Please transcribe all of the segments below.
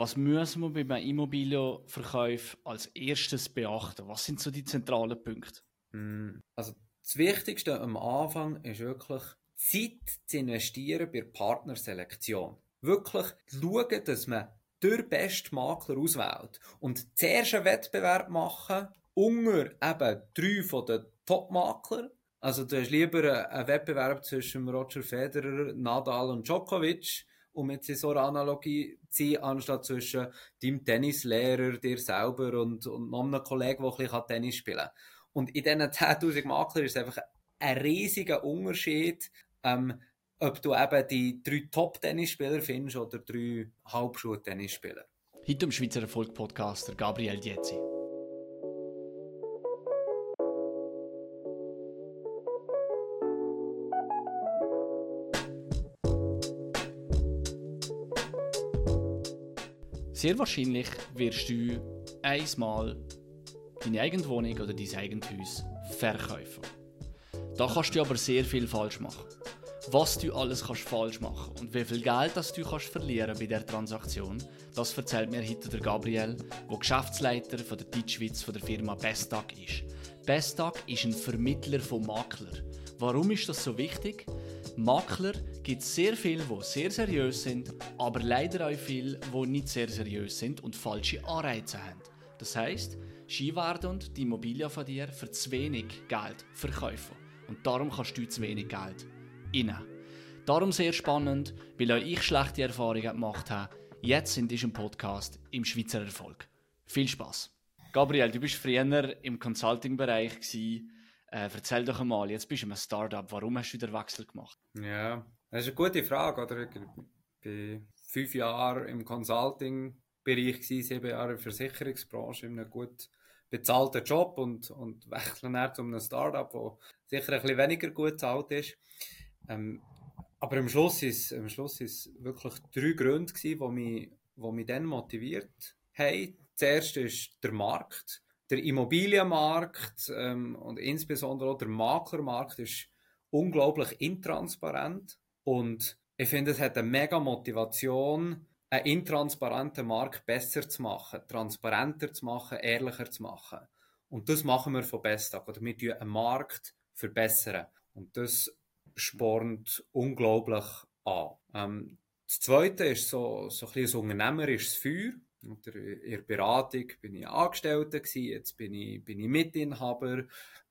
Was müssen wir beim Immobilienverkauf als erstes beachten? Was sind so die zentralen Punkte? Hm, also das Wichtigste am Anfang ist wirklich Zeit zu investieren bei Partnerselektion. Wirklich schauen, dass man den besten Makler auswählt. Und zuerst einen Wettbewerb machen unter eben drei von den Top-Makler. Also du hast lieber einen Wettbewerb zwischen Roger Federer, Nadal und Djokovic, um jetzt so einer Analogie zu sein, anstatt zwischen deinem Tennislehrer, dir selber und, und noch einem Kollegen, der ein bisschen Tennis spielen kann. Und in diesen 10.000 Maklern ist es einfach ein riesiger Unterschied, ähm, ob du eben die drei Top-Tennisspieler findest oder drei Halbschuh-Tennisspieler. Heute im Schweizer Erfolg-Podcaster Gabriel Dietzi. Sehr wahrscheinlich wirst du einmal deine eigene Wohnung oder dein eigenes Haus verkaufen. Da kannst du aber sehr viel falsch machen. Was du alles kannst falsch machen und wie viel Geld das du kannst verlieren bei der Transaktion, das erzählt mir heute der Gabriel, der Geschäftsleiter von der Deutschschweiz von der Firma Bestag ist. Bestag ist ein Vermittler von Maklern. Warum ist das so wichtig? Makler gibt es sehr viele, die sehr seriös sind, aber leider auch viele, die nicht sehr seriös sind und falsche Anreize haben. Das heißt, sie werden die Immobilie von dir für zu wenig Geld verkaufen. Und darum kannst du zu wenig Geld inne. Darum sehr spannend, weil auch ich schlechte Erfahrungen gemacht habe, jetzt in diesem Podcast im Schweizer Erfolg. Viel Spaß. Gabriel, du bist früher im Consulting-Bereich Äh, erzähl doch einmal, jetzt bist du im Startup. Warum hast du den Wechsel gemacht? Ja, das ist eine gute Frage. Oder? Ich war fünf Jahre im Consulting-Bereich, sieben Jahre in der Versicherungsbranche, in einem gut bezahlten Job und, und wechsle dann zu einem Startup, das sicher ein bisschen weniger gut bezahlt ist. Ähm, aber am Schluss Schluss ist wirklich drei Gründe die mich, die mich dann motiviert haben. Zuerst ist der Markt, der Immobilienmarkt ähm, und insbesondere auch der Maklermarkt ist unglaublich intransparent und ich finde, es hat eine mega Motivation, einen intransparenten Markt besser zu machen, transparenter zu machen, ehrlicher zu machen. Und das machen wir von Bestag. Oder wir tun einen Markt verbessern. Und das spornt unglaublich an. Ähm, das Zweite ist so, so ein bisschen ein unternehmerisches Feuer. In der Beratung bin ich Angestellter gewesen, jetzt bin ich, bin ich Mitinhaber.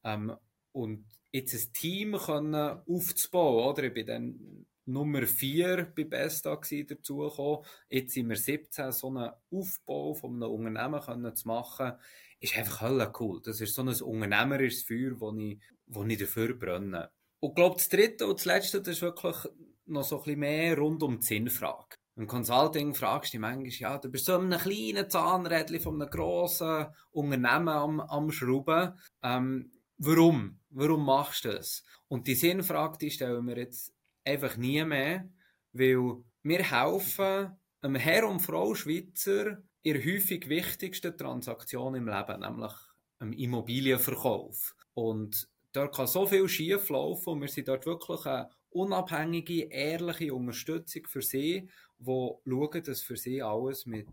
Ähm, und jetzt ein Team können aufzubauen, oder? Ich bin dann Nummer 4 bei Besta dazugekommen. Jetzt sind wir 17, so einen Aufbau von einem Unternehmen können zu machen, ist einfach hölle cool. Das ist so ein unternehmerisches Feuer, das ich, wo ich dafür brenne. Und ich glaube, das dritte und das letzte, das ist wirklich noch so ein bisschen mehr rund um die Sinnfrage. Im Consulting fragst du dich manchmal, ja, du bist so in einem kleinen Zahnrädchen von einem grossen Unternehmen am, am Schrauben. Ähm, warum? Warum machst du das? Und die Sinnfrage, die stellen wir jetzt einfach nie mehr, weil wir helfen einem Herr und Frau Schweizer in der häufig wichtigsten Transaktion im Leben, nämlich einem Immobilienverkauf. Und dort kann so viel schief laufen und wir sind dort wirklich eine unabhängige, ehrliche Unterstützung für sie, wo schauen, dass für sie alles mit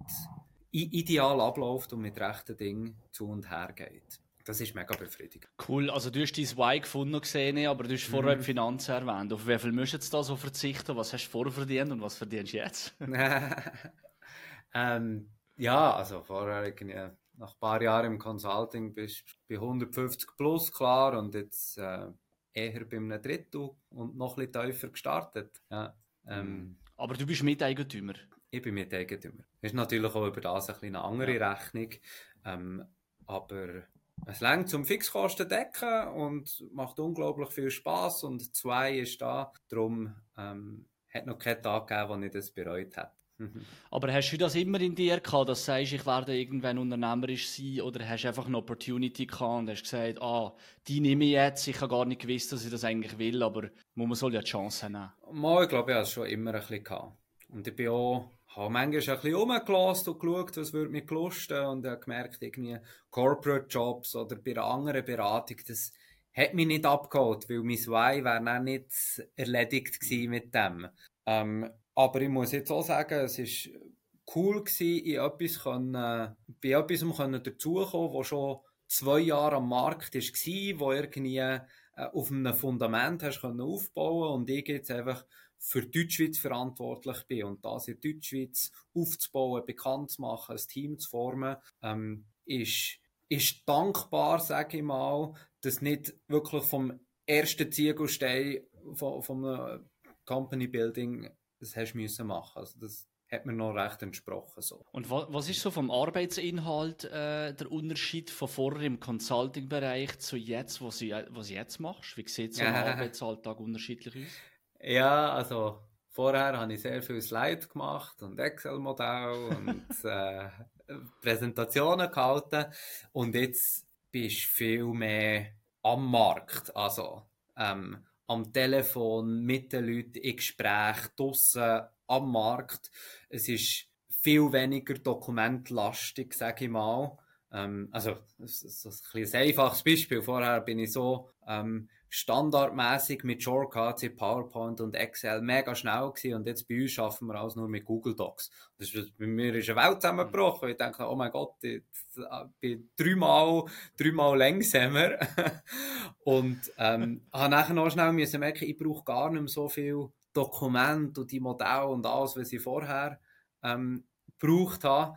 ideal abläuft und mit rechten Dingen zu und her geht. Das ist mega befriedigend. Cool, also du hast dein Why gefunden gesehen, aber du hast vorher mhm. die Finanzen erwähnt. Auf wie viel musst du da so verzichten? Was hast du vorher verdient und was verdienst du jetzt? ähm, ja, also vorher irgendwie nach ein paar Jahren im Consulting bist du bei 150 plus klar und jetzt äh, eher bei einem Drittel und noch ein bisschen tiefer gestartet. Ja, ähm, mhm. Aber du bist Miteigentümer? Ich bin Miteigentümer. Das ist natürlich auch über das ein eine andere ja. Rechnung. Ähm, aber es längt zum Fixkosten decken und macht unglaublich viel Spaß und zwei ist da. Darum ähm, hat noch keinen Tag gegeben, wo ich das bereut habe. Aber hast du das immer in dir gehabt, dass du sagst, ich werde irgendwann unternehmerisch sein oder hast du einfach eine Opportunity gehabt und hast gesagt, ah, die nehme ich jetzt, ich habe gar nicht gewusst, dass ich das eigentlich will, aber man soll ja die Chance nehmen. Mal, ich glaube, ich habe es schon immer ein bisschen gehabt. Und ich bin auch habe manchmal ein bisschen rumgelassen und geschaut, was würde mich lusten und habe gemerkt, irgendwie Corporate Jobs oder bei einer anderen Beratung, das hat mich nicht abgeholt, weil mein Why wäre dann nicht erledigt gewesen mit dem. Ähm, aber ich muss jetzt auch sagen, es ist cool gewesen, in etwas können, bei etwas können dazukommen, wo schon zwei Jahre am Markt war, wo irgendwie äh, auf einem Fundament hast können aufbauen und ich jetzt einfach für die Deutschschweiz verantwortlich bin. Und das in Deutschschweiz aufzubauen, bekannt zu machen, ein Team zu formen, ähm, ist, ist dankbar, sage ich mal, dass nicht wirklich vom ersten Ziegelstein von, einem Company Building das hast müssen machen. Also das hat mir noch recht entsprochen. So. Und was, was ist so vom Arbeitsinhalt äh, der Unterschied von vorher im Consulting-Bereich zu jetzt, was du, was du jetzt machst? Wie sieht so ein Arbeitsalltag unterschiedlich aus? Ja, also vorher habe ich sehr viel Slide gemacht und Excel-Modell und äh, Präsentationen gehalten und jetzt bist du viel mehr am Markt, also ähm, am Telefon, mit den Leuten, in Gesprächen, draussen, am Markt. Es ist viel weniger dokumentlastig, sage ich mal. Ähm, also, das ist ein, ein einfaches Beispiel. Vorher bin ich so ähm, standardmäßig mit Shortcuts in PowerPoint und Excel mega schnell gewesen und jetzt bei uns schaffen wir alles nur mit Google Docs. Das ist, bei mir ist eine Welt zusammengebrochen. Ich denke, oh mein Gott, ich bin dreimal, dreimal langsamer. und ähm, habe nachher noch schnell müssen merken, ich brauche gar nicht mehr so viel Dokument und die Modelle und alles, was ich vorher ähm, gebraucht habe,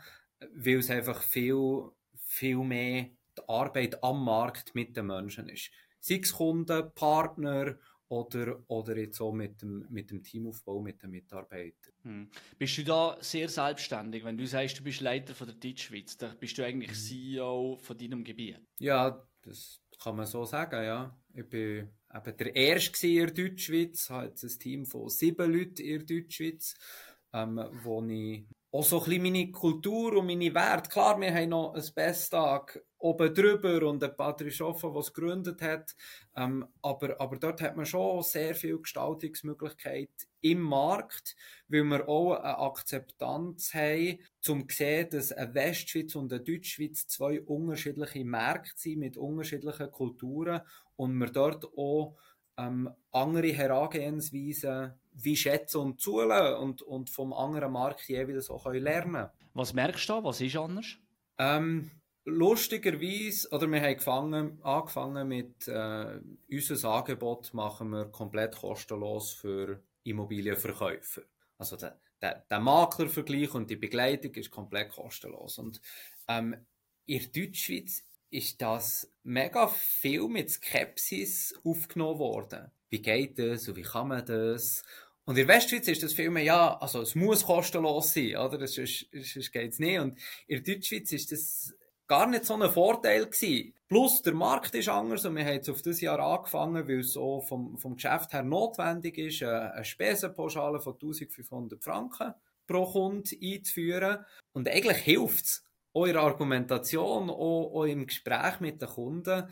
weil es einfach viel, viel mehr die Arbeit am Markt mit den Menschen ist sei es Kunden, Partner oder, oder jetzt auch mit dem, mit dem Teamaufbau, mit den Mitarbeitern. Hm. Bist du da sehr selbstständig? Wenn du sagst, du bist Leiter von der Deutschschweiz, dann bist du eigentlich mhm. CEO von deinem Gebiet? Ja, das kann man so sagen, ja. Ich bin eben der Erste in der Deutschschweiz, habe jetzt ein Team von sieben Leuten in der Deutschschweiz, ähm, wo ich auch so ein bisschen meine Kultur und meine Werte. Klar, wir haben noch ein Besttag oben drüber und ein Patrick Schoffa, der es gegründet hat. Ähm, aber, aber dort hat man schon sehr viel Gestaltungsmöglichkeit im Markt, weil wir auch eine Akzeptanz haben, um zu sehen, dass eine Westschweiz und eine Deutschschweiz zwei unterschiedliche Märkte sind mit unterschiedlichen Kulturen und wir dort auch ähm, andere Herangehensweisen wie schätzen und zulassen und, und vom anderen Markt jeweils auch lernen können. Was merkst du da? Was ist anders? Ähm, lustigerweise, oder wir haben gefangen, angefangen mit äh, unser Angebot machen wir komplett kostenlos für Immobilienverkäufer. Also der, der, der Maklervergleich und die Begleitung ist komplett kostenlos. Und ähm, in Deutschschweiz ist das mega viel mit Skepsis aufgenommen worden. Wie geht das und wie kann man das? Und in der Westschweiz ist das viel mehr, ja, also es muss kostenlos sein, oder? Sonst, sonst geht es nicht. Und in der Deutschschweiz ist das gar nicht so ein Vorteil gewesen. Plus, der Markt ist anders und wir haben jetzt auf dieses Jahr angefangen, weil es so vom, vom Geschäft her notwendig ist, eine Spesenpauschale von 1500 Franken pro Kunde einzuführen. Und eigentlich hilft der Argumentation, auch, auch im Gespräch mit den Kunden,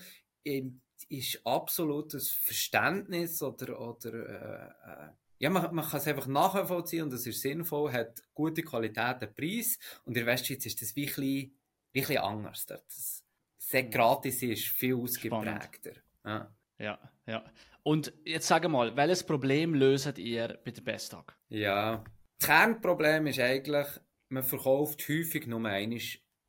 ist absolutes Verständnis oder, oder äh, äh, ja, man, man kann es einfach nachvollziehen und es ist sinnvoll, hat gute Qualität, den Preis und in der Westschweiz ist das wirklich bisschen anders. Das sehr mhm. gratis ist, viel ausgeprägter. Ja. ja, ja. Und jetzt sag mal, welches Problem löst ihr bei der Bestag? Ja, das Kernproblem ist eigentlich, man verkauft häufig nur einmal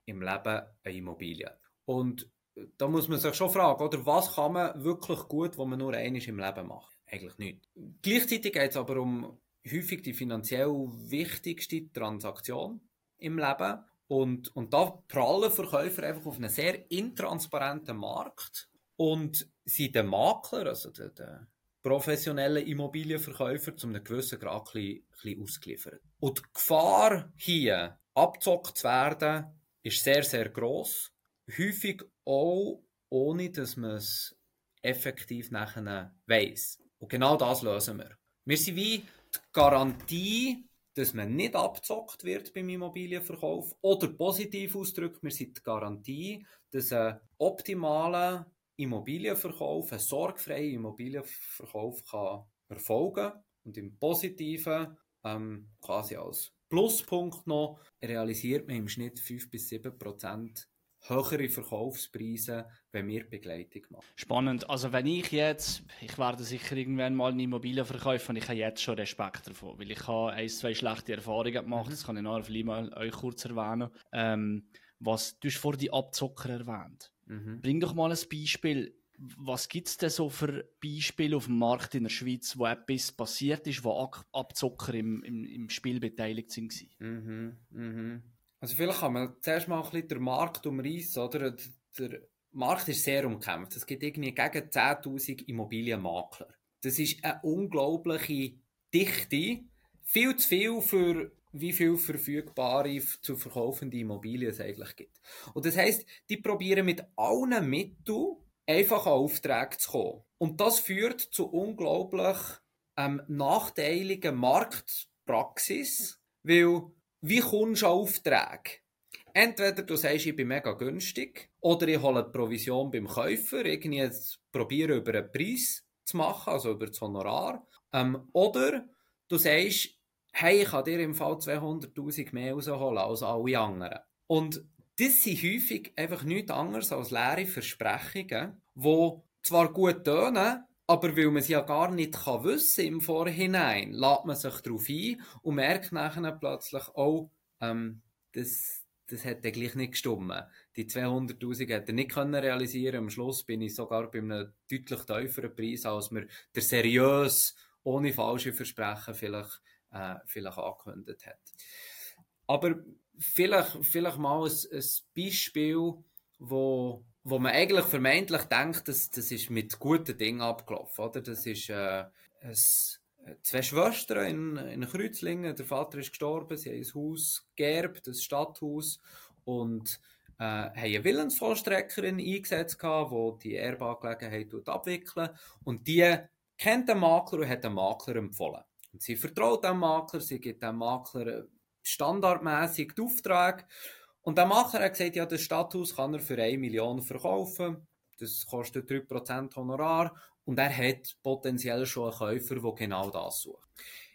im Leben eine Immobilie. Und da muss man sich schon fragen, oder was kann man wirklich gut, was man nur einmal im Leben macht? Eigentlich nicht. Gleichzeitig geht es aber um häufig die finanziell wichtigste Transaktion im Leben. Und, und da prallen Verkäufer einfach auf einen sehr intransparenten Markt und sind der Makler, also der, der professionelle Immobilienverkäufer, zu einem gewissen Grad ein bisschen, ausgeliefert. Und die Gefahr hier, abzockt zu werden, ist sehr, sehr gross. Häufig auch, ohne dass man es effektiv nachher weiss. Und genau das lösen wir. Wir sind wie die Garantie dass man nicht abzockt wird beim Immobilienverkauf. Oder positiv ausgedrückt, wir sind die Garantie, dass ein optimaler Immobilienverkauf, ein sorgfreier Immobilienverkauf kann erfolgen und im Positiven ähm, quasi als Pluspunkt noch realisiert man im Schnitt 5 bis 7 Prozent höhere Verkaufspreise, wenn wir Begleitung machen. Spannend. Also wenn ich jetzt, ich werde sicher irgendwann mal eine Immobilie verkaufen und ich habe jetzt schon Respekt davon, weil ich habe ein, zwei schlechte Erfahrungen gemacht, mhm. das kann ich nachher vielleicht mal euch kurz erwähnen. Ähm, was, du hast vor die Abzocker erwähnt. Mhm. Bring doch mal ein Beispiel. Was gibt es denn so für Beispiele auf dem Markt in der Schweiz, wo etwas passiert ist, wo Abzocker im, im, im Spiel beteiligt sind? Mhm. Mhm. Also vielleicht kann man zuerst mal ein bisschen den Markt umreißen, oder? Der Markt ist sehr umkämpft. Es gibt irgendwie gegen 10'000 Immobilienmakler. Das ist eine unglaubliche Dichte. Viel zu viel für wie viel verfügbare zu verkaufende Immobilien es eigentlich gibt. Und das heißt, die probieren mit allen Mitteln einfach an Aufträge zu kommen. Und das führt zu unglaublich ähm, nachteiligen Marktpraxis, weil wie kommst du an Aufträge? Entweder du sagst, ich bin mega günstig, oder ich hole eine Provision beim Käufer, irgendwie probiere über einen Preis zu machen, also über das Honorar. Ähm, oder du sagst, hey, ich kann dir im Fall 200.000 mehr rausholen als alle anderen. Und das sind häufig einfach nichts anderes als leere Versprechungen, die zwar gut tönen, aber weil man es ja gar nicht kann wissen im Vorhinein, lädt man sich darauf ein und merkt nachher plötzlich, oh, ähm, das, das hätte gleich nicht gestimmt. Die 200.000 hätte er nicht können realisieren. Am Schluss bin ich sogar bei einem deutlich tieferen Preis, als mir der seriös, ohne falsche Versprechen vielleicht, äh, vielleicht angekündigt hat. Aber vielleicht, vielleicht mal ein, ein Beispiel, wo wo man eigentlich vermeintlich denkt, dass das ist mit guten Dingen abgelaufen, oder? Das ist äh, ein, zwei Schwestern in, in Kreuzlingen. Der Vater ist gestorben, sie haben ein Haus geerbt, ein Stadthaus und äh, haben eine Willensvollstreckerin eingesetzt, die die Erbangelegenheit abwickeln und die kennt den Makler und hat den Makler empfohlen. Und sie vertraut dem Makler, sie gibt dem Makler standardmäßig den Auftrag und der Macher hat gesagt, ja, das Stadthaus kann er für 1 Million verkaufen. Das kostet 3% Honorar. Und er hat potenziell schon einen Käufer, der genau das sucht.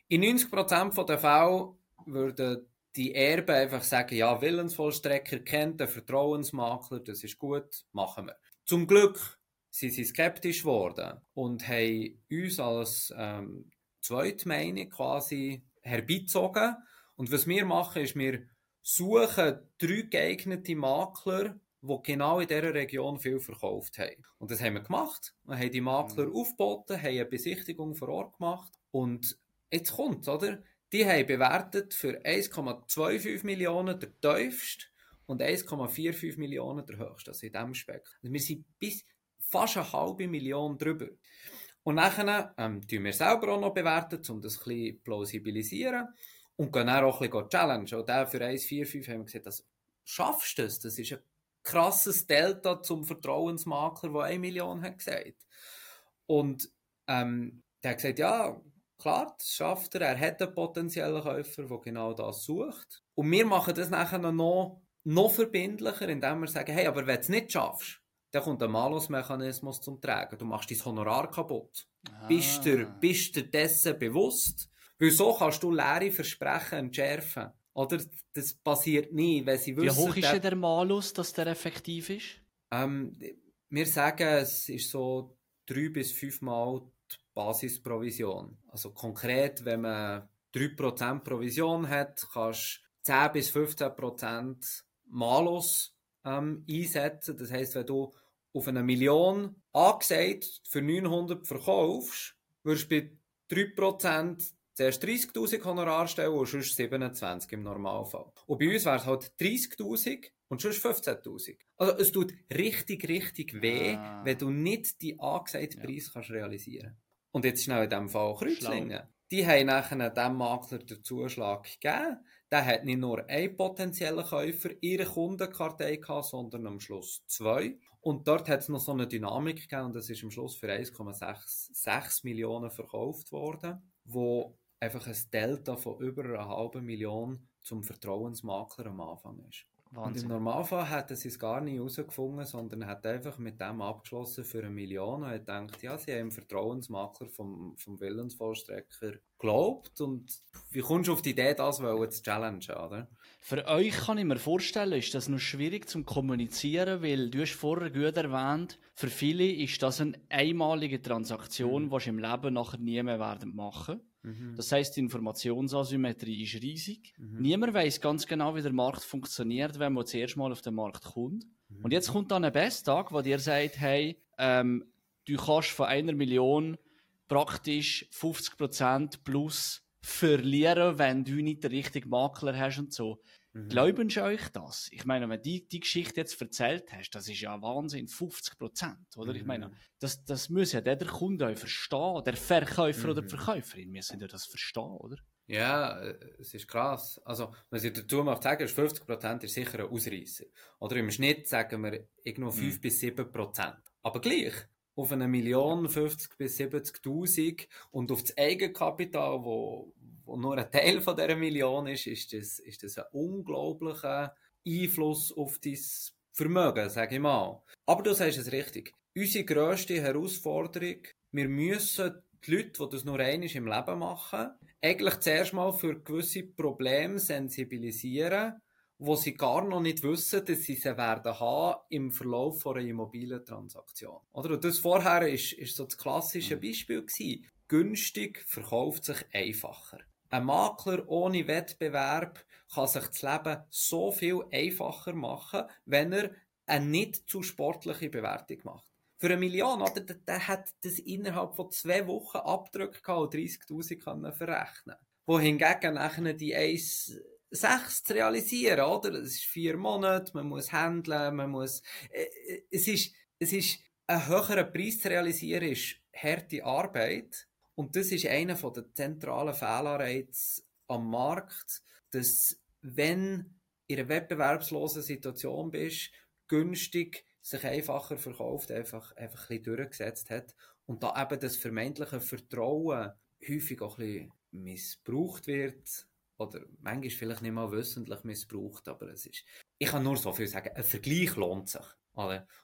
In 90% der Fälle würden die Erben einfach sagen, ja, Willensvollstrecker kennt den Vertrauensmakler, das ist gut, machen wir. Zum Glück sind sie skeptisch geworden und haben uns als ähm, Zweitmeinung quasi herbeizogen. Und was wir machen, ist, wir suchen drei geeignete Makler, die genau in dieser Region viel verkauft haben. Und das haben wir gemacht. Wir haben die Makler mhm. aufgeboten, haben eine Besichtigung vor Ort gemacht. Und jetzt kommt oder? Die haben bewertet für 1,25 Millionen der tiefste und 1,45 Millionen der höchste, also in diesem Speck. Also wir sind bis fast eine halbe Million drüber. Und nachher ähm, tun wir selber auch noch bewerten, um das ein bisschen plausibilisieren. Und gehen dann auch ein bisschen challengen. Und der für 1,45 haben wir gesagt, das schaffst du das? Das ist ein krasses Delta zum Vertrauensmakler, der 1 Million hat gesagt. Und ähm, der hat gesagt, ja, klar, das schafft er. Er hat einen potenziellen Käufer, der genau das sucht. Und wir machen das nachher noch, noch verbindlicher, indem wir sagen, hey, aber wenn du es nicht schaffst, dann kommt ein Malusmechanismus zum Tragen. Du machst dein Honorar kaputt. Ah. Bist du bist dir dessen bewusst? Weil so kannst du leere Versprechen entschärfen. Oder? Das passiert nie, wenn sie wissen... Wie hoch ist der, der Malus, dass der effektiv ist? Ähm, wir sagen, es ist so drei bis fünfmal die Basisprovision. Also konkret, wenn man 3% Provision hat, kannst du 10 bis 15% Malus ähm, einsetzen. Das heisst, wenn du auf eine Million angesagt für 900 verkaufst, wirst du bei 3% zuerst 30.000 Honorar stellen und sonst 27 im Normalfall. Und bei uns wäre es halt 30.000 und sonst 15.000. Also es tut richtig, richtig weh, ah. wenn du nicht die angesagten ja. Preis kannst realisieren Und jetzt schnell in diesem Fall Kreuzlingen. Die haben nachher dem Makler den Zuschlag gegeben. Der hat nicht nur einen potenziellen Käufer ihre Kundenkartei gehabt, sondern am Schluss zwei. Und dort hat es noch so eine Dynamik gegeben und das ist am Schluss für 1,6 Millionen verkauft worden, wo einfach ein Delta von über einer halben Million zum Vertrauensmakler am Anfang ist. Und im Normalfall hätten sie es gar nicht herausgefunden, sondern hat einfach mit dem abgeschlossen für eine Million und hat gedacht, ja, sie haben Vertrauensmakler vom, vom Willensvollstrecker geglaubt und wie kommst du auf die Idee, das zu challengen, oder? Für euch kann ich mir vorstellen, ist das noch schwierig zum Kommunizieren, weil du hast vorher gut erwähnt, für viele ist das eine einmalige Transaktion, mhm. die sie im Leben nachher nie mehr werden machen Mhm. Das heißt, die Informationsasymmetrie ist riesig. Mhm. Niemand weiß ganz genau, wie der Markt funktioniert, wenn man zuerst mal auf den Markt kommt. Mhm. Und jetzt kommt dann ein Besttag, wo dir sagt, hey, ähm, du kannst von einer Million praktisch 50% plus verlieren, wenn du nicht den richtigen Makler hast und so. Mhm. Glauben Sie euch das? Ich meine, wenn du die, die Geschichte jetzt erzählt hast, das ist ja Wahnsinn, 50 Prozent, oder? Mhm. Ich meine, das, das muss ja der Kunde auch verstehen, der Verkäufer mhm. oder die Verkäuferin müssen ja das verstehen, oder? Ja, es ist krass. Also, was ich dazu möchte sagen, ist 50 Prozent ist sicher ein Ausreißer. Oder im Schnitt sagen wir irgendwo 5 mhm. bis 7 Prozent. Aber gleich, auf eine Million 50 bis 70.000 und auf das Eigenkapital, wo, wo nur ein Teil von dieser Million ist, ist das, ist das ein unglaublicher Einfluss auf dein Vermögen, sage ich mal. Aber du sagst es richtig. Unsere grösste Herausforderung, wir müssen die Leute, die das nur einmal im Leben machen, eigentlich zuerst mal für gewisse Probleme sensibilisieren, wo sie gar noch nicht wissen, dass sie sie werden haben im Verlauf einer Immobilientransaktion. Oder? Und das vorher ist, ist so das klassische mhm. Beispiel gewesen. Günstig verkauft sich einfacher. Ein Makler ohne Wettbewerb kann sich das Leben so viel einfacher machen, wenn er eine nicht zu sportliche Bewertung macht. Für eine Million, oder, der, der hat das innerhalb von zwei Wochen gehabt und 30.000 verrechnen. Wohingegen nachher die 1,6 zu realisieren, oder? Das ist vier Monate, man muss handeln, man muss, äh, äh, es ist, es ist, ein höherer Preis zu realisieren, ist harte Arbeit. Und das ist einer der zentralen Fehlanreize am Markt, dass wenn in einer wettbewerbslosen Situation bist, günstig sich einfacher verkauft, einfach, einfach ein bisschen durchgesetzt hat und da eben das vermeintliche Vertrauen häufig auch ein bisschen missbraucht wird oder manchmal vielleicht nicht mal wissentlich missbraucht, aber es ist, ich kann nur so viel sagen, ein Vergleich lohnt sich.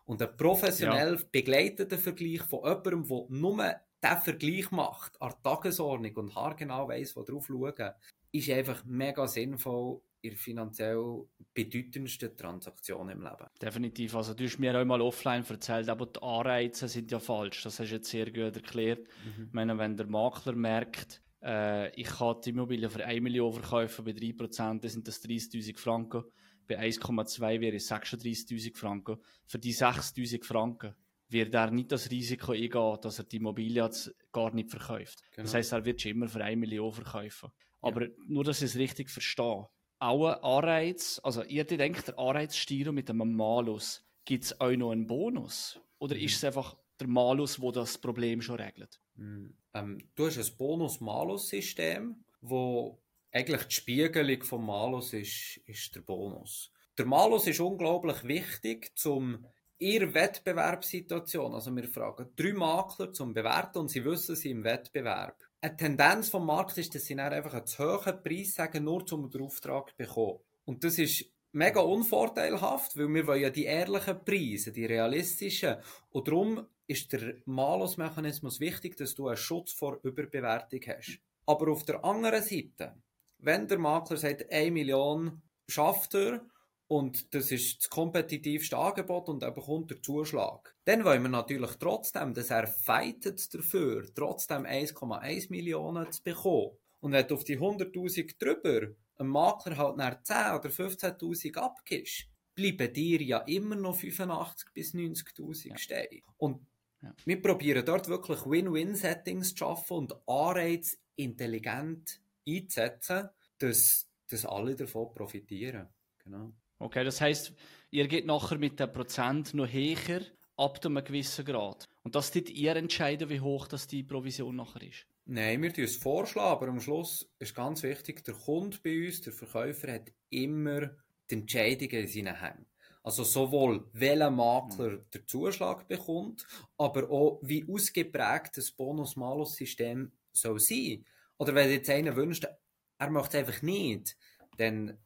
Und ein professionell ja. begleiteter Vergleich von jemandem, der nur der Vergleich macht an Tagesordnung und haargenau weiss, wo drauf schauen, ist einfach mega sinnvoll in finanziell bedeutendsten Transaktionen im Leben. Definitiv. Also du hast mir auch mal offline erzählt, aber die Anreize sind ja falsch. Das hast du jetzt sehr gut erklärt. Mhm. Ich meine, wenn der Makler merkt, äh, ich kann die Immobilie für 1 Million verkaufen, bei 3% sind das 30'000 Franken. Bei 1,2 wäre es 36'000 Franken. Für die 6'000 Franken wird er nicht das Risiko eingehen, dass er die Immobilie jetzt gar nicht verkauft. Genau. Das heißt, er wird schon immer für 1 Million verkaufen. Aber ja. nur, dass ich es richtig verstehe. Auch ein Anreiz, also ihr denkt, der Anreizstiro mit einem Malus, gibt es auch noch einen Bonus? Oder mhm. ist es einfach der Malus, wo das Problem schon regelt? Mhm. Ähm, du hast ein Bonus-Malus-System, wo eigentlich die Spiegelung vom Malus ist, ist der Bonus. Der Malus ist unglaublich wichtig, um ihrer Wettbewerbssituation, also wir fragen drei Makler zum Bewerten und sie wissen, sie im Wettbewerb. Eine Tendenz vom Markt ist, dass sie dann einfach einen zu hohen Preis sagen, nur zum den Auftrag zu bekommen. Und das ist mega unvorteilhaft, weil wir wollen ja die ehrlichen Preise, die realistischen. Und darum ist der Malus-Mechanismus wichtig, dass du einen Schutz vor Überbewertung hast. Aber auf der anderen Seite, wenn der Makler sagt, 1 Million schafft er und das ist das kompetitivste Angebot und er bekommt den Zuschlag. Dann wollen wir natürlich trotzdem, dass er fightet dafür, trotzdem 1,1 Millionen zu bekommen. Und wenn du auf die 100.000 drüber ein Makler halt nach 10 oder 15.000 abgibst, bleiben dir ja immer noch 85.000 bis 90.000 ja. stehen. Und ja. wir probieren dort wirklich Win-Win-Settings zu schaffen und Anreize intelligent einzusetzen, dass, dass alle davon profitieren. Genau. Okay, das heißt, ihr geht nachher mit dem Prozent noch höher ab einem gewissen Grad. Und das tut ihr entscheiden, wie hoch das die Provision nachher ist? Nein, wir tun es vorschlagen, aber am Schluss ist ganz wichtig, der Kunde bei uns, der Verkäufer, hat immer die Entscheidungen in seinen Händen. Also sowohl welcher Makler mhm. den Zuschlag bekommt, aber auch wie ausgeprägt das Bonus-Malus-System soll sein. Oder wenn jetzt einer wünscht, er macht es einfach nicht, dann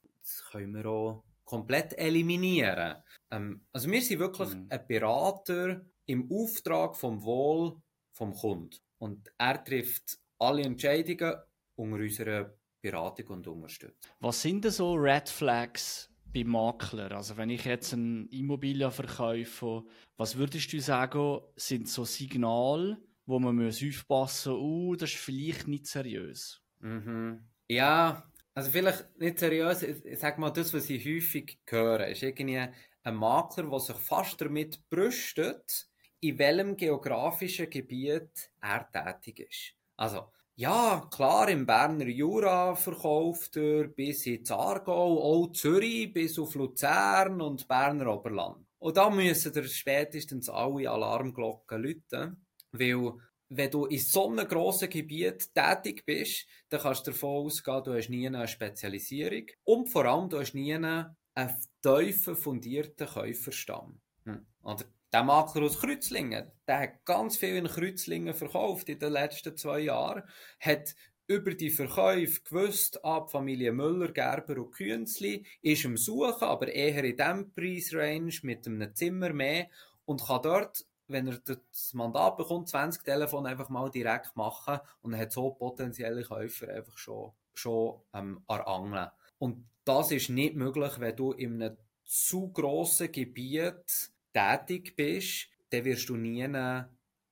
können wir auch komplett eliminieren. Ähm, also wir sind wirklich mhm. ein Berater im Auftrag vom Wohl vom Kunden. Und er trifft alle Entscheidungen unter unserer Beratung und Unterstützung. Was sind denn so Red Flags bei Makler? Also wenn ich jetzt eine Immobilie verkaufe, was würdest du sagen, sind so Signale, wo man muss aufpassen muss, oh, das ist vielleicht nicht seriös? Mhm. Ja, also vielleicht nicht seriös, ich sag mal, das, was ich häufig höre, ist irgendwie ein Makler, der sich fast damit brüstet, in welchem geografischen Gebiet er tätig ist. Also, ja, klar, im Berner Jura verkauft er bis ins Aargau, auch Zürich bis auf Luzern und Berner Oberland. Und da müssen spätestens alle Alarmglocken läuten, weil wenn du in so einem grossen Gebiet tätig bist, dann kannst du davon ausgehen, du hast nie eine Spezialisierung und vor allem du hast nie einen tiefen fundierten Käuferstamm. Hm. Oder der Makler aus Kreuzlingen, der hat ganz viel in Kreuzlingen verkauft in den letzten zwei Jahren, hat über die Verkäufe gewusst, ab Familie Müller, Gerber und Künzli, ist am Suchen, aber eher in diesem Preisrange mit einem Zimmer mehr und kann dort, wenn er das Mandat bekommt, 20 Telefone einfach mal direkt machen und hat so potenzielle Käufer einfach schon, schon ähm, an Und das ist nicht möglich, wenn du in einem zu grossen Gebiet tätig bist, dann wirst du nie einen,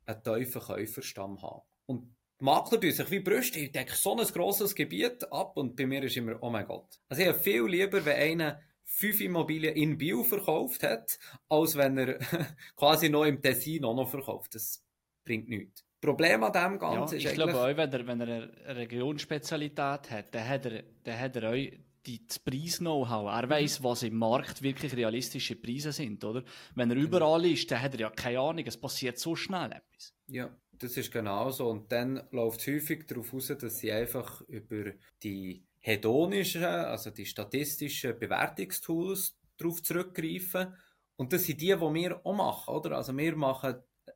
einen tiefen Käuferstamm haben. Und die Makler tun sich wie Brüste, ich denke so ein grosses Gebiet ab und bei mir ist immer, oh mein Gott. Also ich habe viel lieber, wenn einer fünf Immobilien in Bio verkauft hat, als wenn er quasi noch im Tessin auch noch verkauft. Das bringt nichts. Problem an dem Ganzen ja, ist ich glaube auch, wenn er, wenn er eine Regionsspezialität hat, dann hat er, dann hat er auch die, das Preis-Know-how. Er weiß, was im Markt wirklich realistische Preise sind, oder? Wenn er überall ist, dann hat er ja keine Ahnung, es passiert so schnell etwas. Ja, das ist genau so. Und dann läuft es häufig darauf aus, dass sie einfach über die hedonischen, also die statistischen Bewertungstools darauf zurückgreifen. Und das sind die, die wir auch machen, oder? Also wir machen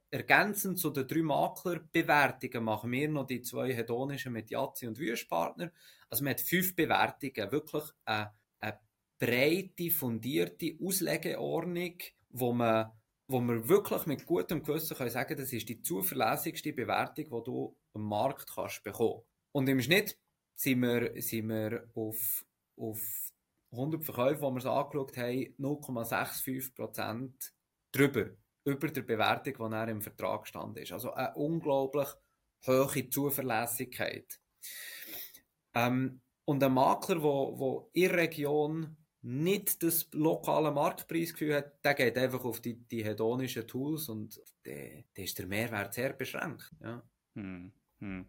ergänzend zu den drei Maklerbewertungen machen wir noch die zwei hedonischen mit Jazzi und Wüstpartner. Also man hat fünf Bewertungen, wirklich eine, eine breite, fundierte Auslegeordnung, wo man, wo man wirklich mit gutem Gewissen kann sagen das ist die zuverlässigste Bewertung, die du am Markt kannst bekommen. Und im Schnitt sind wir, sind wir auf, auf 100 Verkäufe, die wir es angeschaut haben, 0,65% drüber über der Bewertung, die er im Vertrag gestanden ist. Also eine unglaublich hohe Zuverlässigkeit. Ähm, und ein Makler, der in der Region nicht das lokale Marktpreisgefühl hat, der geht einfach auf die, die hedonischen Tools und da ist der Mehrwert sehr beschränkt. Ja. Hm, hm.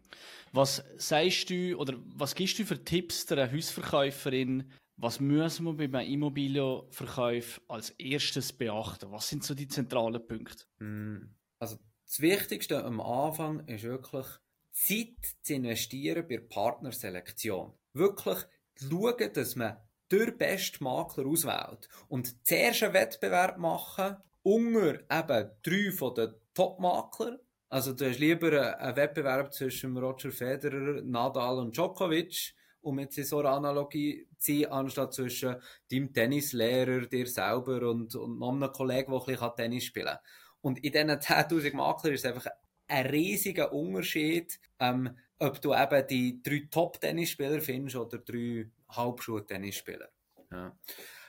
Was sagst du oder was gibst du für Tipps der Hausverkäuferin, was müssen wir bei einem Immobilienverkauf als erstes beachten? Was sind so die zentralen Punkte? Hm, also das Wichtigste am Anfang ist wirklich Zeit zu investieren bei Partnerselektion. Wirklich schauen, dass man den besten Makler auswählt. Und zuerst einen Wettbewerb machen unter eben drei von den Top-Makler. Also du hast lieber einen Wettbewerb zwischen Roger Federer, Nadal und Djokovic um jetzt in so einer Analogie zu sein, anstatt zwischen deinem Tennislehrer, dir selber und, und noch einem Kollegen, der ein bisschen Tennis spielen kann. Und in diesen 10.000 Maklern ist es einfach ein riesiger Unterschied, ähm, ob du eben die drei Top-Tennisspieler findest oder drei Halbschuh-Tennisspieler. Ja.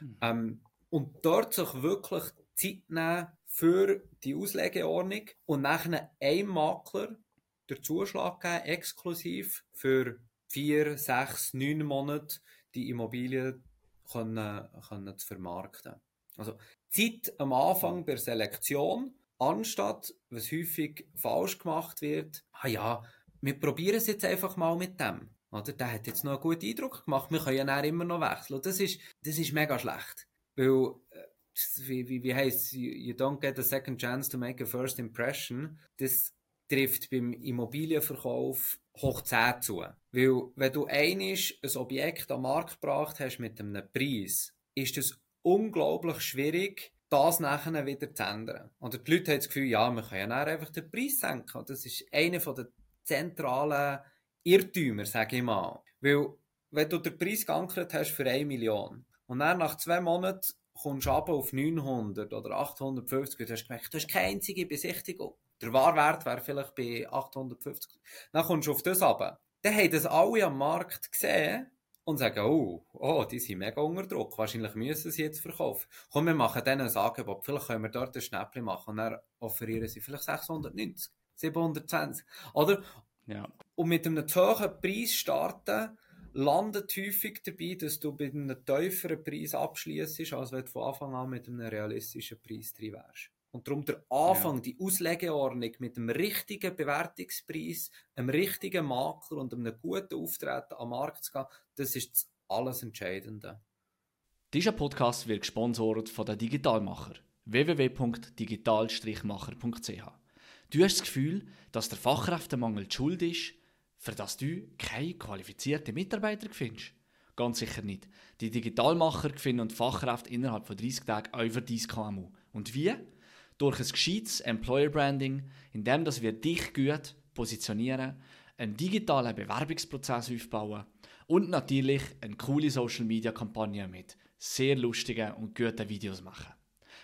Mhm. Ähm, und dort sich wirklich Zeit nehmen für die Auslegeordnung und nachher einem Makler den Zuschlag geben, exklusiv für vier, sechs, neun Monate die Immobilie können, können zu vermarkten. Also Zeit am Anfang bei Selektion, anstatt, was häufig falsch gemacht wird, ah ja, wir probieren es jetzt einfach mal mit dem. Oder? Der hat jetzt noch einen guten Eindruck gemacht, wir können ja immer noch wechseln. Und das ist, das ist mega schlecht. Weil, äh, wie, wie, wie heisst you don't get a second chance to make a first impression. Das trifft beim Immobilienverkauf hoch 10 zu. Weil, wenn du einisch ein Objekt am Markt gebracht hast mit einem Preis, ist es unglaublich schwierig, das nachher wieder zu ändern. Und die Leute haben das Gefühl, ja, wir können ja einfach den Preis senken. Und das ist einer der zentralen Irrtümer, sage ich mal. Weil, wenn du den Preis geankert hast für 1 Million Und dann nach zwei Monaten kommst du aber auf 900 oder 850 und du hast gemerkt, du hast keine einzige Besichtigung. Der Wahrwert wäre vielleicht bei 850. Dann kommst du auf das runter. Dann haben das alle am Markt gesehen und sagen, oh, oh, die sind mega unter Druck. Wahrscheinlich müssen sie jetzt verkaufen. Komm, wir machen denen ein Angebot. Vielleicht können wir dort ein Schnäppchen machen und dann offerieren sie vielleicht 690, 720. Oder? Ja. Und mit einem zu hohen Preis starten, landet häufig dabei, dass du bei einem tieferen Preis abschließt, als wenn du von Anfang an mit einem realistischen Preis drin wärst. Und darum der Anfang, ja. die Auslegeordnung mit dem richtigen Bewertungspreis, einem richtigen Makler und einem guten Auftreten am Markt zu gehen, das ist das alles Entscheidende. Dieser Podcast wird gesponsert von den Digitalmacher www.digital-macher.ch. Du hast das Gefühl, dass der Fachkräftemangel die Schuld ist, für das du keine qualifizierten Mitarbeiter findest? Ganz sicher nicht. Die Digitalmacher finden Fachkräfte innerhalb von 30 Tagen über dein KMU. Und wie? Durch ein gescheites Employer Branding, indem wir dich gut positionieren, einen digitalen Bewerbungsprozess aufbauen und natürlich eine coole Social Media Kampagne mit sehr lustigen und guten Videos machen.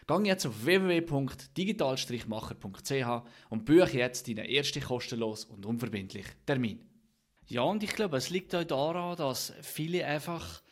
Gang jetzt auf www.digital-macher.ch und buche jetzt deinen ersten kostenlos und unverbindlichen Termin. Ja, und ich glaube, es liegt auch daran, dass viele einfach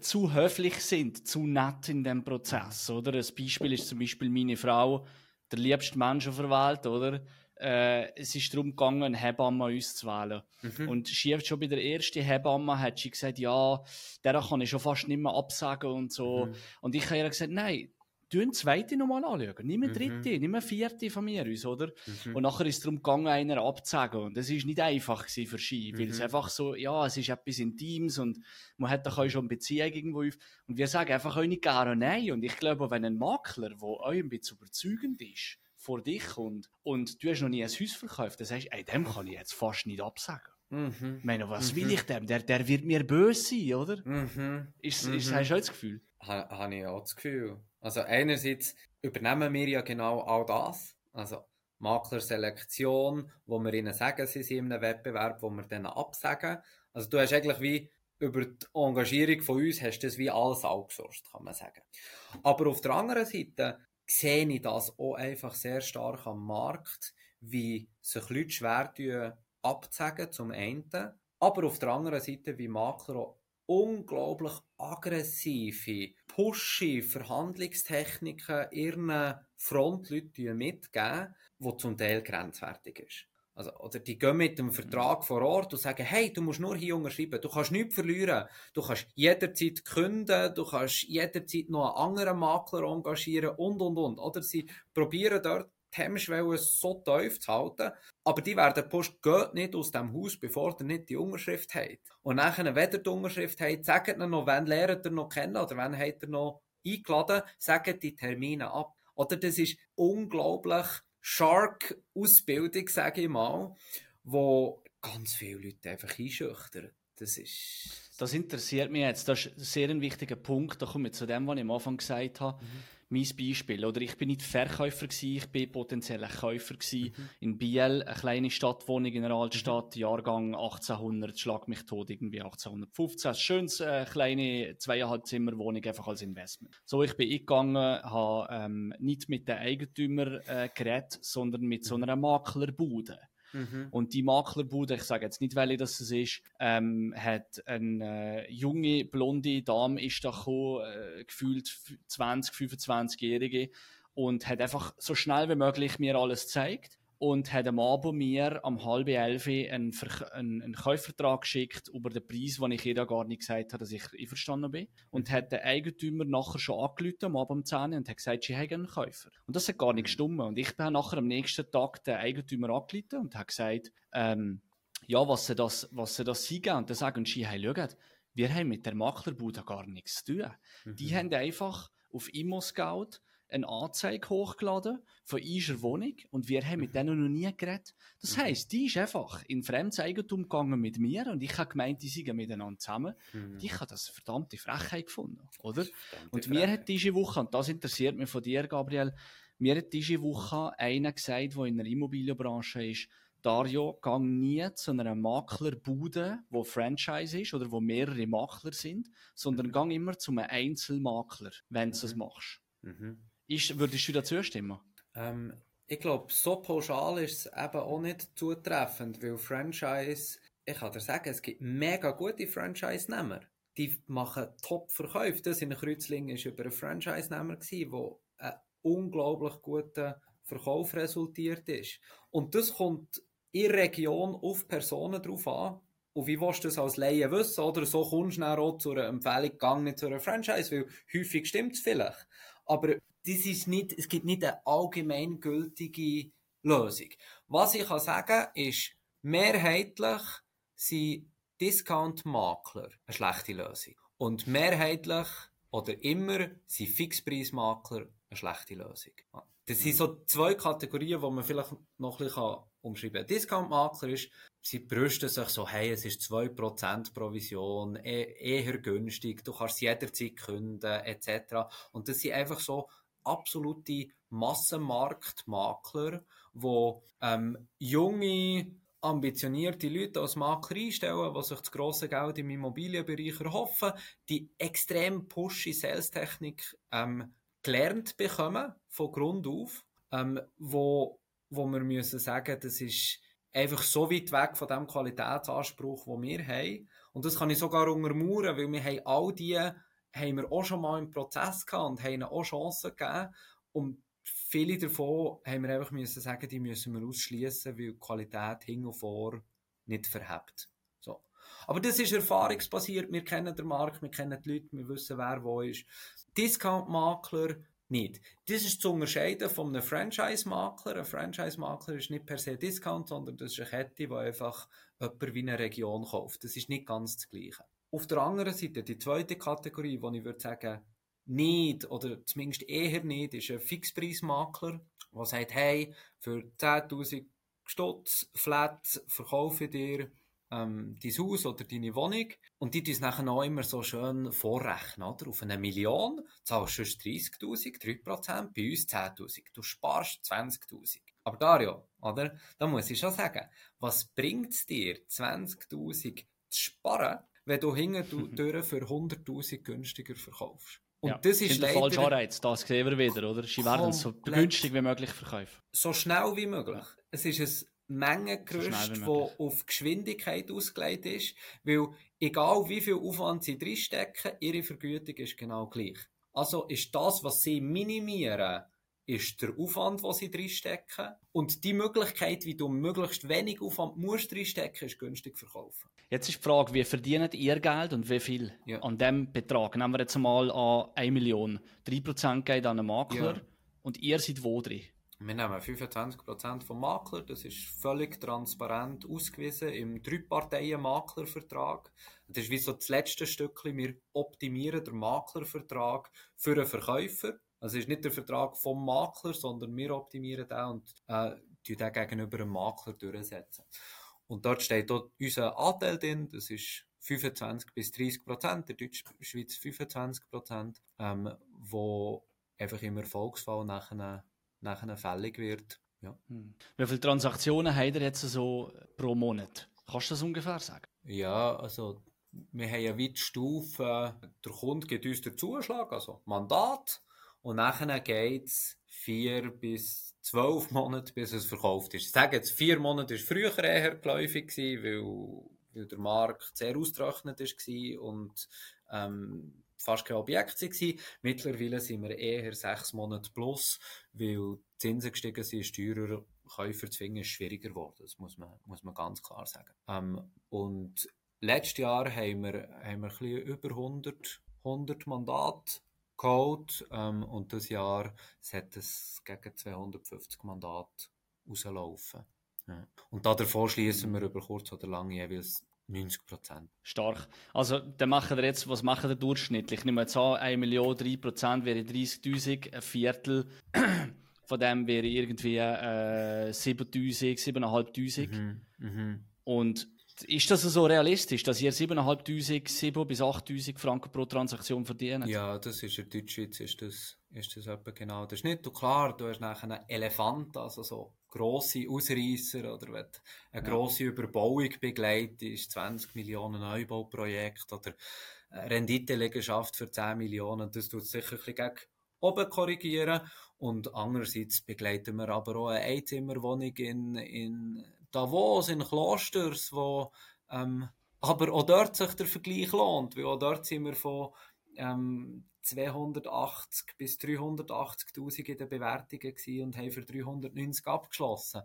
zu höflich sind, zu nett in dem Prozess, oder? Ein Beispiel ist zum Beispiel meine Frau, der liebste Mensch auf der Welt, oder? Äh, es ist darum gegangen, eine Hebamme uns zu wählen. Mhm. Und schief schon bei der ersten Hebamme hat sie gesagt, ja, der kann ich schon fast nicht mehr absagen und so. Mhm. Und ich habe ihr gesagt, nein, du eine zweite nochmal anschauen. Nimm eine mhm. dritte, mhm. nimm eine vierte von mir aus, oder? Mhm. Und nachher ist es darum gegangen, einer abzusagen. Und das ist nicht einfach für Ski, weil es mhm. einfach so, ja, es ist etwas Intimes und man hat doch auch schon eine Beziehung irgendwo auf. Und wir sagen einfach auch nicht gerne nein. Und ich glaube, wenn ein Makler, der euch ein bisschen überzeugend ist, vor dich kommt und du hast noch nie ein Haus verkauft, dann sagst du, ey, dem kann ich jetzt fast nicht absagen. Mhm. Ich meine, was mhm. will ich dem? Der, der wird mir böse sein, oder? Mhm. Ist, ist, hast du auch das Gefühl? Ha, habe ich auch das Gefühl. Also einerseits übernehmen wir ja genau all das. Also Maklerselektion, wo wir ihnen sagen, sie sind in einem Wettbewerb, wo wir dann absagen. Also du hast eigentlich wie über die Engagierung von uns hast du das wie alles outgesourced, kann man sagen. Aber auf der anderen Seite sehe ich das auch einfach sehr stark am Markt, wie sich Leute schwer tun, abzusagen zum einen, aber auf der anderen Seite wie Makler auch unglaublich aggressive, pushy Verhandlungstechniken ihren Frontleuten mitgeben, die zum Teil grenzwertig ist. Also, oder die gehen mit dem Vertrag vor Ort und sagen, hey, du musst nur hier unterschreiben, du kannst nichts verlieren, du kannst jederzeit künden, du kannst jederzeit noch einen anderen Makler engagieren und, und, und. Oder sie probieren dort die Hemmschwelle so tief zu halten. Aber die werden Post geht nicht aus dem Haus, bevor ihr nicht die Unterschrift habt. Und nachher, wenn ihr die Unterschrift habt, sagt ihr noch, wann lernt ihr noch kennen oder wann habt ihr noch eingeladen, sagt die Termine ab. Oder das ist unglaublich Shark-Ausbildung, sage ich mal, wo ganz viele Leute einfach einschüchtern. Das ist... Das interessiert mich jetzt. Das ist ein sehr wichtiger Punkt. Da komme ich zu dem, was ich am Anfang gesagt habe. Mhm mein Beispiel. Oder ich bin nicht Verkäufer gewesen, ich bin potenzieller Käufer gewesen. Mhm. In Biel, eine kleine Stadtwohnung in einer Altstadt, mhm. Jahrgang 1800, schlag mich tot, irgendwie 1815. Schönes, äh, kleine zweieinhalb Zimmer Wohnung einfach als Investment. So, ich bin eingegangen, habe ähm, nicht mit den Eigentümer äh, geredet, sondern mit so mhm. einer Maklerbude. Mhm. Und die Maklerbude, ich sage jetzt nicht, welche das ist, ähm, hat eine äh, junge, blonde Dame ist da gekommen, äh, gefühlt 20, 25-Jährige und hat einfach so schnell wie möglich mir alles gezeigt und hat am Abend mir am halb elf einen, einen, einen Kaufvertrag geschickt über den Preis, den ich ihr gar nicht gesagt habe, dass ich einverstanden bin. Und hat den Eigentümer nachher schon angerufen, am Abend um 10 Uhr, und hat gesagt, sie hätten einen Käufer. Und das hat gar nicht gestimmt. Und ich bin nachher am nächsten Tag den Eigentümer angerufen und habe gesagt, ähm, ja, was sie das, was sie das sein Und dann sagen sie, hey, schaut, wir haben mit der Maklerbude gar nichts zu tun. Mhm. Die haben einfach auf Immo-Scout eine Anzeige hochgeladen von ihrer Wohnung und wir haben mit denen noch nie geredet. Das mhm. heisst, die ist einfach in fremdes Eigentum gegangen mit mir und ich habe gemeint, die sind miteinander zusammen. Mhm. Ich habe das verdammte Frechheit gefunden, oder? Und mir hat diese Woche, und das interessiert mich von dir, Gabriel, mir hat diese Woche einer gesagt, der in der Immobilienbranche ist, Dario, gang nie zu einer Maklerbude, wo Franchise ist oder wo mehrere Makler sind, sondern Mhm. gang immer zu einem Einzelmakler, wenn du es Mhm. machst. Mhm. Ist, würdest du dazu stimmen? Ähm, ich glaube, so pauschal ist es eben auch nicht zutreffend, weil Franchise, ich kann dir sagen, es gibt mega gute Franchise-Nehmer. Die machen Top-Verkäufe. Das in Kreuzlingen war über einen Franchise-Nehmer, der einen unglaublich guten Verkauf resultiert ist. Und das kommt in der Region auf Personen drauf an. Und wie willst du das als Laie wissen? Oder so kommst du dann auch zu einer Empfehlung, gang nicht zu einer Franchise, weil häufig stimmt es vielleicht. Aber das ist nicht, es gibt nicht eine allgemeingültige Lösung. Was ich kann sagen ist, mehrheitlich sind Discount-Makler eine schlechte Lösung. Und mehrheitlich oder immer sind Fixpreismakler eine schlechte Lösung. Das sind so zwei Kategorien, die man vielleicht noch ein bisschen umschreiben kann. Discount-Makler ist, sie brüsten sich so, hey, es ist 2% Provision, eh- eher günstig, du kannst jederzeit künden, etc. Und das sind einfach so absolute Massenmarktmakler, wo ähm, junge, ambitionierte Leute als Makler einstellen, die sich das grosse Geld im Immobilienbereich erhoffen, die extrem pushy Sales-Technik ähm, gelernt bekommen, von Grund auf, ähm, wo, wo wir müssen sagen, das ist einfach so weit weg von dem Qualitätsanspruch, den wir haben. Und das kann ich sogar untermauern, weil wir haben all die haben wir auch schon mal im Prozess gehabt und haben ihnen auch Chancen gegeben. Und viele davon haben wir einfach müssen sagen, die müssen wir ausschließen, weil die Qualität hin und vor nicht verhebt. So. Aber das ist erfahrungsbasiert. Wir kennen den Markt, wir kennen die Leute, wir wissen, wer wo ist. Discount-Makler nicht. Das ist zu unterscheiden von einem Franchise-Makler. Ein Franchise-Makler ist nicht per se Discount, sondern das ist eine Kette, die einfach jemand wie eine Region kauft. Das ist nicht ganz das Gleiche. Auf der anderen Seite, die zweite Kategorie, die ich würde sagen, nicht, oder zumindest eher nicht, ist ein Fixpreismakler, der sagt, hey, für 10.000 Stutz, flat, verkaufe ich dir ähm, dein Haus oder deine Wohnung. Und die tun es nachher auch immer so schön vorrechnen, oder? Auf eine Million zahlst du sonst 30.000, 3%, bei uns 10.000. Du sparst 20.000. Aber Dario, oder? Da muss ich schon sagen, was bringt es dir, 20.000 zu sparen, wenn du hinten für 100.000 günstiger verkaufst? Und ja, das ist der leider falsche Anreiz, das sehen wir wieder, oder? Sie werden so günstig wie möglich verkaufen. so schnell wie möglich. Es ist ein Mengengerüst, So das auf Geschwindigkeit ausgelegt ist, weil egal wie viel Aufwand sie drinstecken, ihre Vergütung ist genau gleich. Also ist das, was sie minimieren, ist der Aufwand, den sie drinstecken. Und die Möglichkeit, wie du möglichst wenig Aufwand musst drinstecken, ist günstig verkaufen. Jetzt ist die Frage, wie verdient ihr Geld und wie viel Ja. an dem Betrag? Nehmen wir jetzt mal an 1 Million. 3% geht an einen Makler Ja. und ihr seid wo drin? Wir nehmen 25% vom Makler, das ist völlig transparent ausgewiesen im Drei-Parteien-Maklervertrag. Das ist wie so das letzte Stückchen, wir optimieren den Maklervertrag für einen Verkäufer. Also es ist nicht der Vertrag vom Makler, sondern wir optimieren den und äh, den gegenüber dem Makler durchsetzen. Und dort steht dort unser Anteil drin, das ist 25 bis 30 Prozent, der Deutschschweiz 25 Prozent, ähm, wo einfach im Erfolgsfall nachher nachher fällig wird. Ja. Hm. Wie viele Transaktionen habt ihr jetzt so pro Monat? Kannst du das ungefähr sagen? ja, also wir haben ja weit Stufen. Der Kunde gibt uns den Zuschlag, also Mandat, und nachher geht es vier bis zwölf Monate, bis es verkauft ist. Ich sage jetzt, vier Monate war früher eher geläufig, gewesen, weil, weil der Markt sehr ausgetrocknet war und ähm, fast kein Objekt war. Mittlerweile sind wir eher sechs Monate plus, weil die Zinsen gestiegen sind, Steurer Käufer zu finden, ist schwieriger geworden. Das muss man, muss man ganz klar sagen. Ähm, und letztes Jahr haben wir, haben wir ein über 100, 100 Mandate geholt ähm, und dieses Jahr sollte es gegen 250 Mandate rauslaufen. Ja. Und da davor schließen wir über kurz oder lang jeweils 90 Prozent. Stark. Also, dann machen wir jetzt, was machen wir durchschnittlich? Ich nehme jetzt an, 1 Million, 3% wäre 30.000, ein Viertel von dem wäre irgendwie äh, 7.000, 7.500. Mhm. Mhm. Und ist das so realistisch, dass ihr 7.500, 7 bis 8.000 Franken pro Transaktion verdient? Ja, das ist in Deutschschweiz ist das, ist das etwa genau der Schnitt. Und klar, du hast nachher einen Elefant, also so grosse Ausreißer oder wenn eine grosse Überbauung begleitest, 20 Millionen Neubauprojekt oder eine Renditeliegenschaft für 10 Millionen, das tut sicher ein bisschen gegen oben korrigieren. Und andererseits begleiten wir aber auch eine Einzimmerwohnung in, in Davos, in Klosters, wo ähm, aber auch dort sich der Vergleich lohnt, weil auch dort sind wir von ähm, 280 bis 380.000 in den Bewertungen gewesen und haben für 390 abgeschlossen.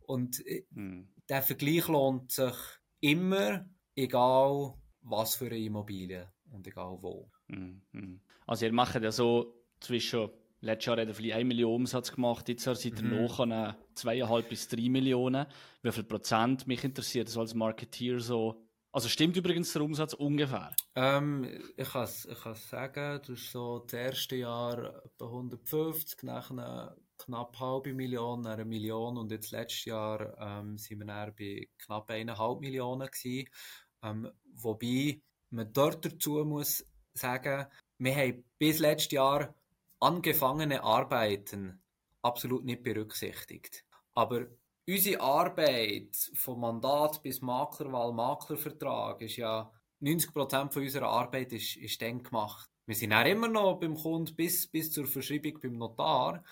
Und mhm. der Vergleich lohnt sich immer, egal was für eine Immobilie und egal wo. Mhm. Also ihr macht ja so zwischen Letztes Jahr hat er vielleicht 1 Million Umsatz gemacht, jetzt seid ihr mhm. noch 2,5 bis 3 Millionen. Wie viel Prozent mich interessiert so als Marketeer so also stimmt übrigens der Umsatz ungefähr? Ähm, ich kann es ich sagen, das ist so das erste Jahr etwa 150, nach einer knapp halbe Million, eine Million und jetzt letztes Jahr ähm, sind wir dann bei knapp eineinhalb Millionen gewesen. Ähm, wobei man dort dazu muss sagen, wir haben bis letztes Jahr angefangene Arbeiten absolut nicht berücksichtigt. Aber unsere Arbeit vom Mandat bis Maklerwahl, Maklervertrag ist ja 90% von unserer Arbeit ist, ist dann gemacht. Wir sind auch immer noch beim Kunden bis, bis zur Verschreibung beim Notar.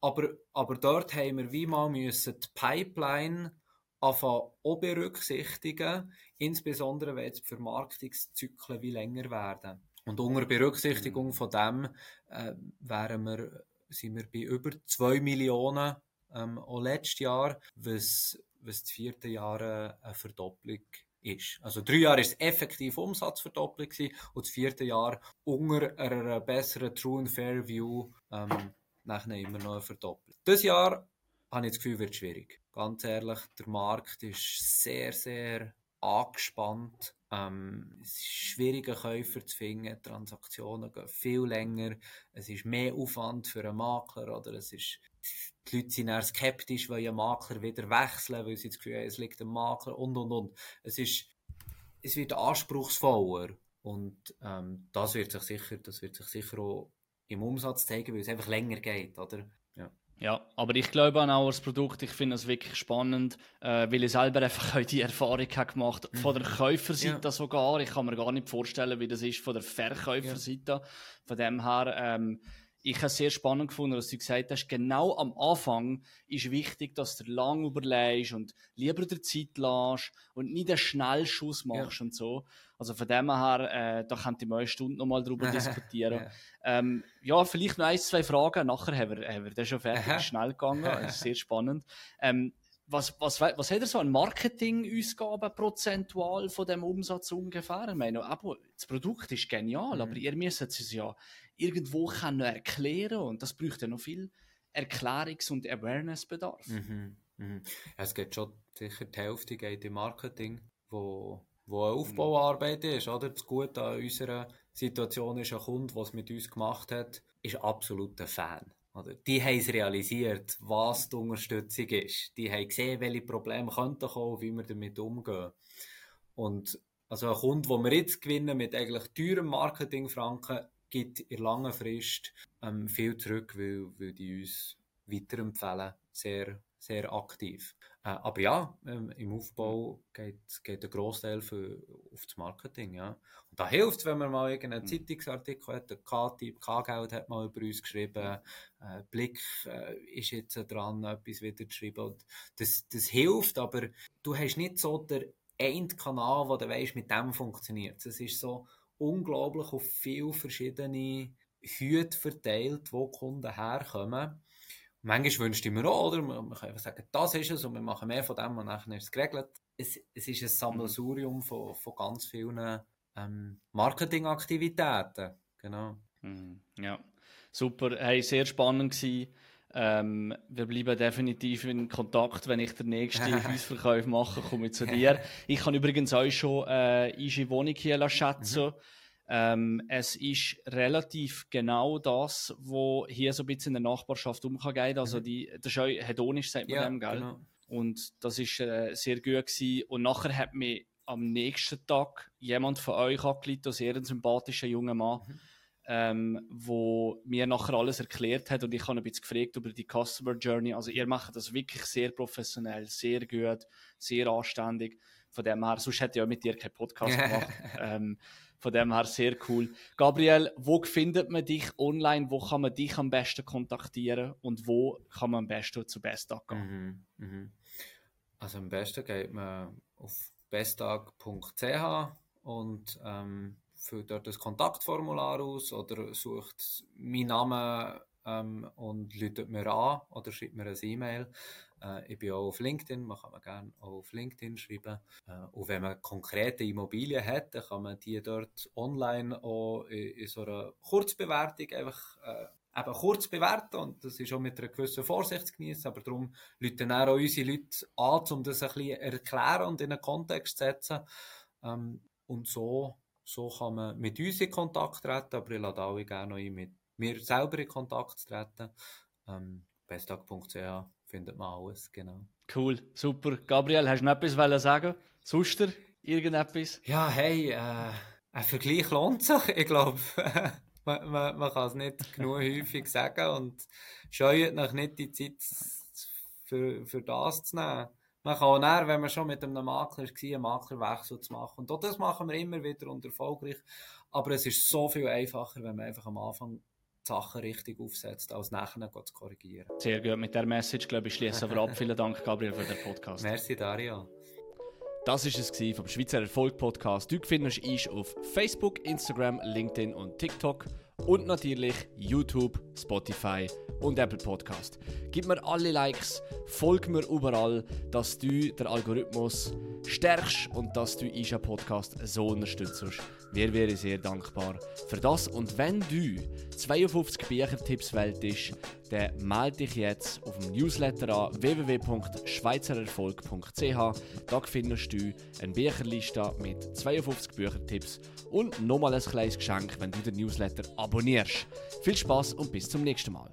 Aber, aber dort haben wir wie mal müssen die Pipeline anfangen berücksichtigen, insbesondere wenn jetzt die Vermarktungszyklen wie länger werden. Und unter Berücksichtigung von dem äh, wären wir, sind wir bei über 2 Millionen ähm, auch letztes Jahr, was, was das vierte Jahr äh, eine Verdopplung ist. Also drei Jahre ist effektiv Umsatzverdopplung gewesen, und das vierte Jahr unter einer besseren True and Fair View ähm, nachher immer noch eine Verdopplung. Das Jahr habe ich das Gefühl, wird schwierig. Ganz ehrlich, der Markt ist sehr, sehr angespannt. Ähm, es ist schwieriger, Käufer zu finden. Transaktionen gehen viel länger. Es ist mehr Aufwand für einen Makler oder es ist die Leute sind eher skeptisch, weil ein Makler wieder wechseln, weil sie das Gefühl haben, es liegt am Makler und und und. Es ist, es wird anspruchsvoller und ähm, das wird sich sicher, das wird sich sicher auch im Umsatz zeigen, weil es einfach länger geht, oder? Ja. Ja, aber ich glaube an auch das Produkt, ich finde es wirklich spannend, äh, weil ich selber einfach die Erfahrung habe gemacht mhm. von der Käuferseite ja. sogar. Ich kann mir gar nicht vorstellen, wie das ist von der Verkäuferseite. Ja. Von dem her, ähm, ich habe es sehr spannend gefunden, dass du gesagt hast, genau am Anfang ist wichtig, dass du lang überlegst und lieber der Zeit lässt und nicht einen Schnellschuss machst ja. und so. Also von dem her, äh, da könnt ihr mal eine Stunde nochmal drüber diskutieren. ja. Ähm, ja, vielleicht noch ein, zwei Fragen. Nachher haben wir, haben wir das schon fertig, schnell gegangen. Das ist sehr spannend. Ähm, was, was, was hat er so an Marketing-Ausgaben prozentual von dem Umsatz ungefähr? Ich meine, aber das Produkt ist genial, mhm. aber ihr müsst es ja irgendwo können erklären und das bräuchte ja noch viel Erklärungs- und Awareness-Bedarf. Mhm. Mhm. Es geht schon sicher die Hälfte geht im Marketing, wo, wo eine Aufbauarbeit ist. Oder? Das Gute an unserer Situation ist, ein Kunde, der es mit uns gemacht hat, ist absolut ein Fan. Oder? Die haben es realisiert, was die Unterstützung ist. Die haben gesehen, welche Probleme könnten kommen, wie wir damit umgehen. Und also ein Kunde, den wir jetzt gewinnen mit eigentlich teurem Marketingfranken, gibt in langer Frist ähm, viel zurück, weil, weil die uns weiterempfehlen, sehr, sehr aktiv. Äh, aber ja, ähm, im Aufbau geht, geht der Großteil auf das Marketing. Ja. Und da hilft wenn man mal irgendeinen mhm. Zeitungsartikel hat, der K-Typ, K-Geld hat mal über uns geschrieben, äh, Blick äh, ist jetzt dran, etwas wieder zu schreiben. Und das, das hilft, aber du hast nicht so den Endkanal, wo du weißt, mit dem funktioniert. Es ist so, unglaublich auf viele verschiedene Hüte verteilt, wo Kunden herkommen. manchmal wünscht ich mir auch, oder? Man kann einfach sagen, das ist es und wir machen mehr von dem und dann ist es geregelt. Es, es ist ein Sammelsurium von, von ganz vielen ähm, Marketingaktivitäten. Genau. Mhm. Ja, super. Hey, sehr spannend gewesen. Ähm, wir bleiben definitiv in Kontakt. Wenn ich den nächsten Hausverkauf mache, komme ich zu dir. Ich kann übrigens euch schon äh, unsere Wohnung hier schätzen. Mhm. Ähm, es ist relativ genau das, was hier so ein bisschen in der Nachbarschaft umgeht. Also mhm. die, das ist auch hedonisch, sagt man ja, dem, gell? Genau. Und das ist äh, sehr gut gewesen. Und nachher hat mir am nächsten Tag jemand von euch angelegt, ein sehr sympathischer junger Mann. Mhm ähm, wo mir nachher alles erklärt hat und ich habe ein bisschen gefragt über die Customer Journey. Also ihr macht das wirklich sehr professionell, sehr gut, sehr anständig. Von dem her, sonst hätte ich ja mit dir keinen Podcast gemacht. ähm, von dem her sehr cool. Gabriel, wo findet man dich online? Wo kann man dich am besten kontaktieren? Und wo kann man am besten zu Bestag gehen? Mhm, mh. Also am besten geht man auf bestag.ch und ähm, füllt dort das Kontaktformular aus oder sucht meinen Namen ähm, und läutet mir an oder schreibt mir ein E-Mail. Äh, ich bin auch auf LinkedIn, man kann man gerne auch auf LinkedIn schreiben. Äh, und wenn man konkrete Immobilien hat, dann kann man die dort online auch in, in so einer Kurzbewertung einfach äh, eben kurz bewerten und das ist auch mit einer gewissen Vorsicht zu genießen, aber darum läuten auch unsere Leute an, um das ein bisschen erklären und in einen Kontext zu setzen. Ähm, und so so kann man mit uns in Kontakt treten, aber ich lade alle gerne noch ein, mit mir selber in Kontakt zu treten. Ähm, bestag.ch findet man alles, genau. Cool, super. Gabriel, hast du noch etwas sagen Sonst irgendetwas? Ja, hey, äh, ein Vergleich lohnt sich. Ich glaube, man, man, man kann es nicht genug häufig sagen und scheut nach nicht die Zeit für, für das zu nehmen. Man kann auch näher, wenn man schon mit einem Makler war, einen Maklerwechsel zu machen. Und auch das machen wir immer wieder und erfolgreich. Aber es ist so viel einfacher, wenn man einfach am Anfang die Sachen richtig aufsetzt, als nachher zu korrigieren. Sehr gut. Mit der Message, glaube ich, schließen wir ab. Vielen Dank, Gabriel, für den Podcast. Merci, Dario. Das war es vom Schweizer Erfolg Podcast. Du findest uns auf Facebook, Instagram, LinkedIn und TikTok und natürlich YouTube, Spotify und Apple Podcast. Gib mir alle Likes, folg mir überall, dass du den Algorithmus stärkst und dass du Isha Podcast so unterstützt. Wir wären sehr dankbar für das. Und wenn du 52 Büchertipps wähltest, dann melde dich jetzt auf dem Newsletter an www.schweizererfolg.ch. Da findest du eine Bücherliste mit 52 Büchertipps und nochmal ein kleines Geschenk, wenn du den Newsletter abonnierst. Viel Spaß und bis zum nächsten Mal.